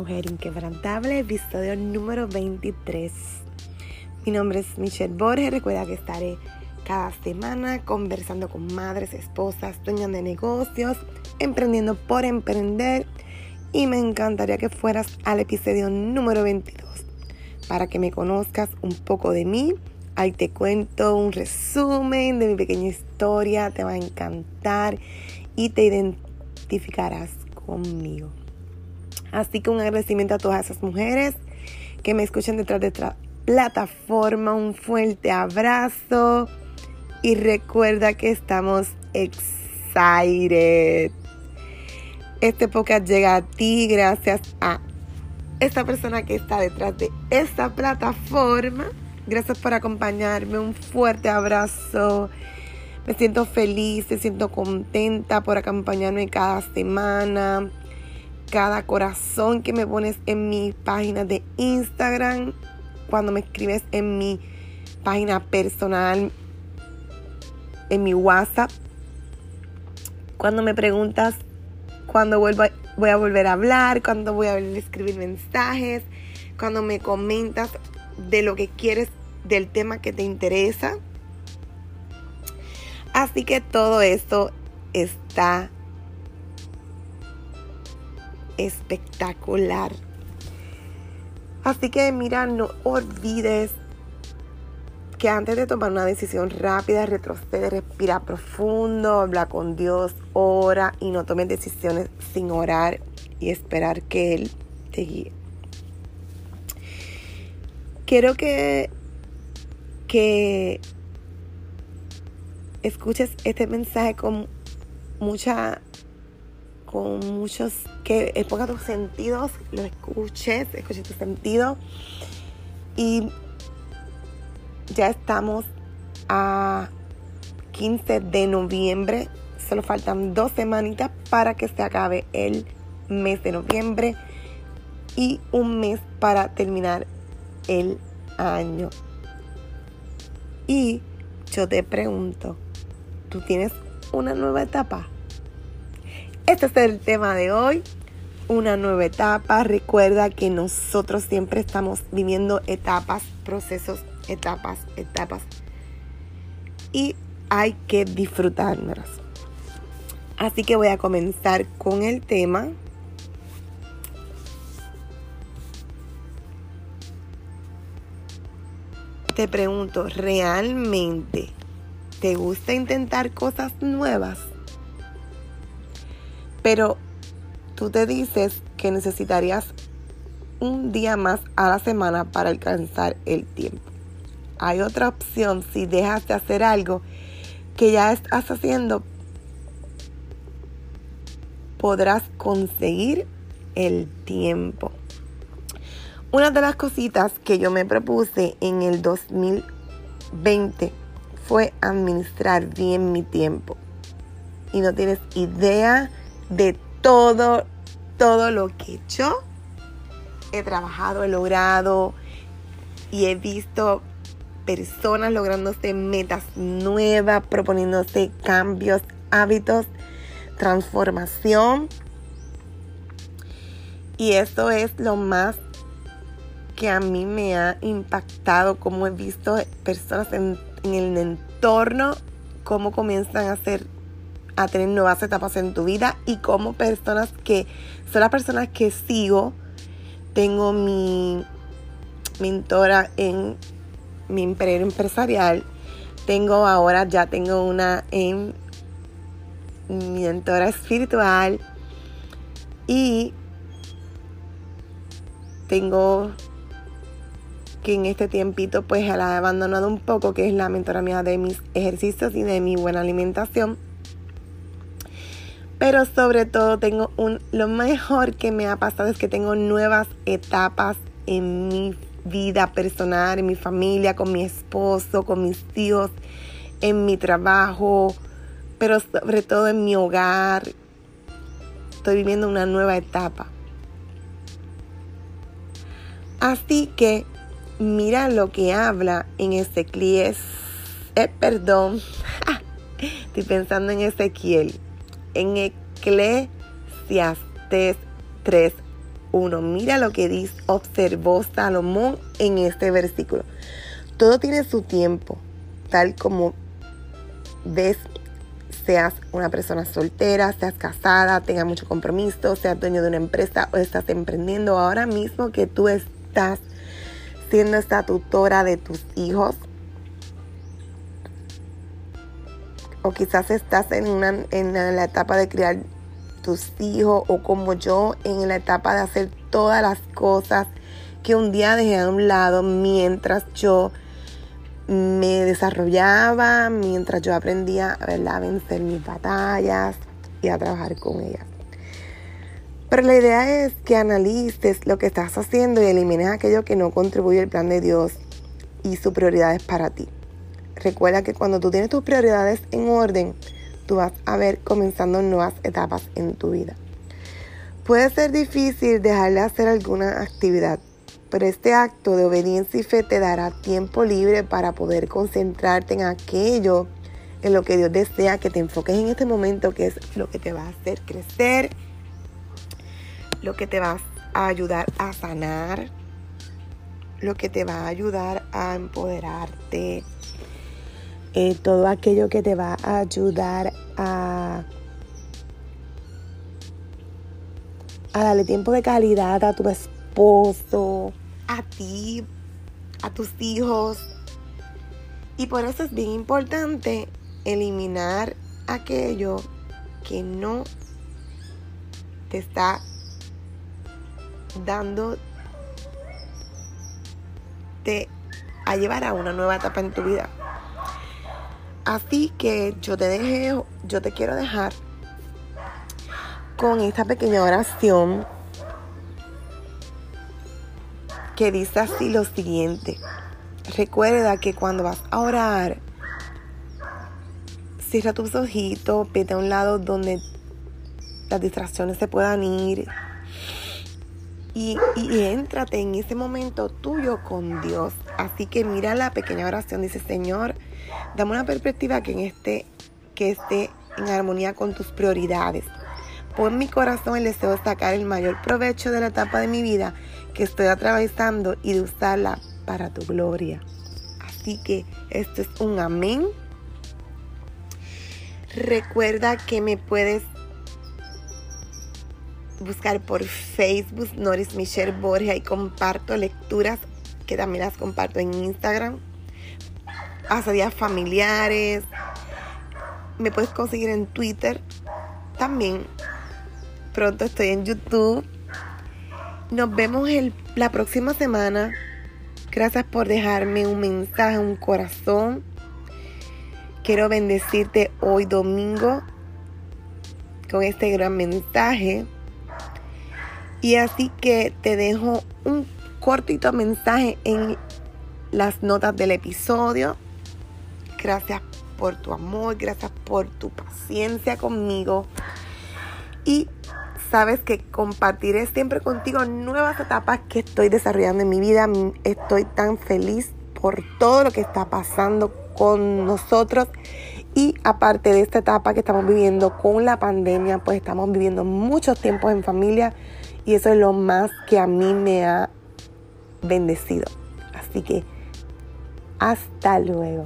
Mujer Inquebrantable, episodio número 23. Mi nombre es Michelle Borges. Recuerda que estaré cada semana conversando con madres, esposas, dueñas de negocios, emprendiendo por emprender. Y me encantaría que fueras al episodio número 22 para que me conozcas un poco de mí. Ahí te cuento un resumen de mi pequeña historia. Te va a encantar y te identificarás conmigo. Así que un agradecimiento a todas esas mujeres que me escuchan detrás de esta plataforma. Un fuerte abrazo. Y recuerda que estamos excited. Este podcast llega a ti gracias a esta persona que está detrás de esta plataforma. Gracias por acompañarme. Un fuerte abrazo. Me siento feliz, me siento contenta por acompañarme cada semana cada corazón que me pones en mi página de Instagram, cuando me escribes en mi página personal, en mi WhatsApp, cuando me preguntas cuándo voy a volver a hablar, cuando voy a escribir mensajes, cuando me comentas de lo que quieres, del tema que te interesa. Así que todo esto está espectacular. Así que mira, no olvides que antes de tomar una decisión rápida, retrocede, respira profundo, habla con Dios, ora y no tomes decisiones sin orar y esperar que Él te guíe. Quiero que, que escuches este mensaje con mucha con muchos, que exponga tus sentidos, lo escuches, escuches tus sentidos. Y ya estamos a 15 de noviembre. Solo faltan dos semanitas para que se acabe el mes de noviembre y un mes para terminar el año. Y yo te pregunto, ¿tú tienes una nueva etapa? Este es el tema de hoy, una nueva etapa. Recuerda que nosotros siempre estamos viviendo etapas, procesos, etapas, etapas. Y hay que disfrutárnoslas. Así que voy a comenzar con el tema. Te pregunto, ¿realmente te gusta intentar cosas nuevas? Pero tú te dices que necesitarías un día más a la semana para alcanzar el tiempo. Hay otra opción si dejas de hacer algo que ya estás haciendo, podrás conseguir el tiempo. Una de las cositas que yo me propuse en el 2020 fue administrar bien mi tiempo. Y no tienes idea de todo, todo lo que yo he trabajado, he logrado y he visto personas lográndose metas nuevas, proponiéndose cambios, hábitos, transformación. Y eso es lo más que a mí me ha impactado, como he visto personas en, en el entorno, cómo comienzan a hacer a tener nuevas etapas en tu vida y como personas que son las personas que sigo. Tengo mi mentora en mi imperio empresarial. Tengo ahora, ya tengo una en mi mentora espiritual. Y tengo que en este tiempito pues la he abandonado un poco, que es la mentora mía de mis ejercicios y de mi buena alimentación pero sobre todo tengo un, lo mejor que me ha pasado es que tengo nuevas etapas en mi vida personal, en mi familia, con mi esposo, con mis hijos, en mi trabajo, pero sobre todo en mi hogar. Estoy viviendo una nueva etapa. Así que mira lo que habla en Ezequiel. Eh, perdón, estoy pensando en Ezequiel en Eclesiastes 3, 1. Mira lo que dice, observó Salomón en este versículo. Todo tiene su tiempo, tal como ves, seas una persona soltera, seas casada, tengas mucho compromiso, seas dueño de una empresa o estás emprendiendo ahora mismo que tú estás siendo esta tutora de tus hijos. O quizás estás en, una, en la etapa de criar tus hijos o como yo en la etapa de hacer todas las cosas que un día dejé a un lado mientras yo me desarrollaba, mientras yo aprendía a vencer mis batallas y a trabajar con ellas. Pero la idea es que analices lo que estás haciendo y elimines aquello que no contribuye al plan de Dios y sus prioridades para ti. Recuerda que cuando tú tienes tus prioridades en orden, tú vas a ver comenzando nuevas etapas en tu vida. Puede ser difícil dejar de hacer alguna actividad, pero este acto de obediencia y fe te dará tiempo libre para poder concentrarte en aquello en lo que Dios desea que te enfoques en este momento, que es lo que te va a hacer crecer lo que te va a ayudar a sanar, lo que te va a ayudar a empoderarte, eh, todo aquello que te va a ayudar a, a darle tiempo de calidad a tu esposo, a ti, a tus hijos. Y por eso es bien importante eliminar aquello que no te está dándote a llevar a una nueva etapa en tu vida. Así que yo te dejé, yo te quiero dejar con esta pequeña oración que dice así lo siguiente. Recuerda que cuando vas a orar, cierra tus ojitos, vete a un lado donde las distracciones se puedan ir y, y éntrate en ese momento tuyo con Dios. Así que mira la pequeña oración, dice Señor, dame una perspectiva que, este, esté en armonía con tus prioridades. Pon mi corazón el deseo de sacar el mayor provecho de la etapa de mi vida que estoy atravesando y de usarla para tu gloria. Así que esto es un amén. Recuerda que me puedes buscar por Facebook Noris Michelle Borja y comparto lecturas que también las comparto en Instagram. Hace días familiares. Me puedes conseguir en Twitter. También pronto estoy en YouTube. Nos vemos el, la próxima semana. Gracias por dejarme un mensaje, un corazón. Quiero bendecirte hoy domingo con este gran mensaje. Y así que te dejo un cortito mensaje en las notas del episodio. Gracias por tu amor, gracias por tu paciencia conmigo. Y sabes que compartiré siempre contigo nuevas etapas que estoy desarrollando en mi vida. Estoy tan feliz por todo lo que está pasando con nosotros. Y aparte de esta etapa que estamos viviendo con la pandemia, pues estamos viviendo muchos tiempos en familia y eso es lo más que a mí me ha bendecido. Así que hasta luego.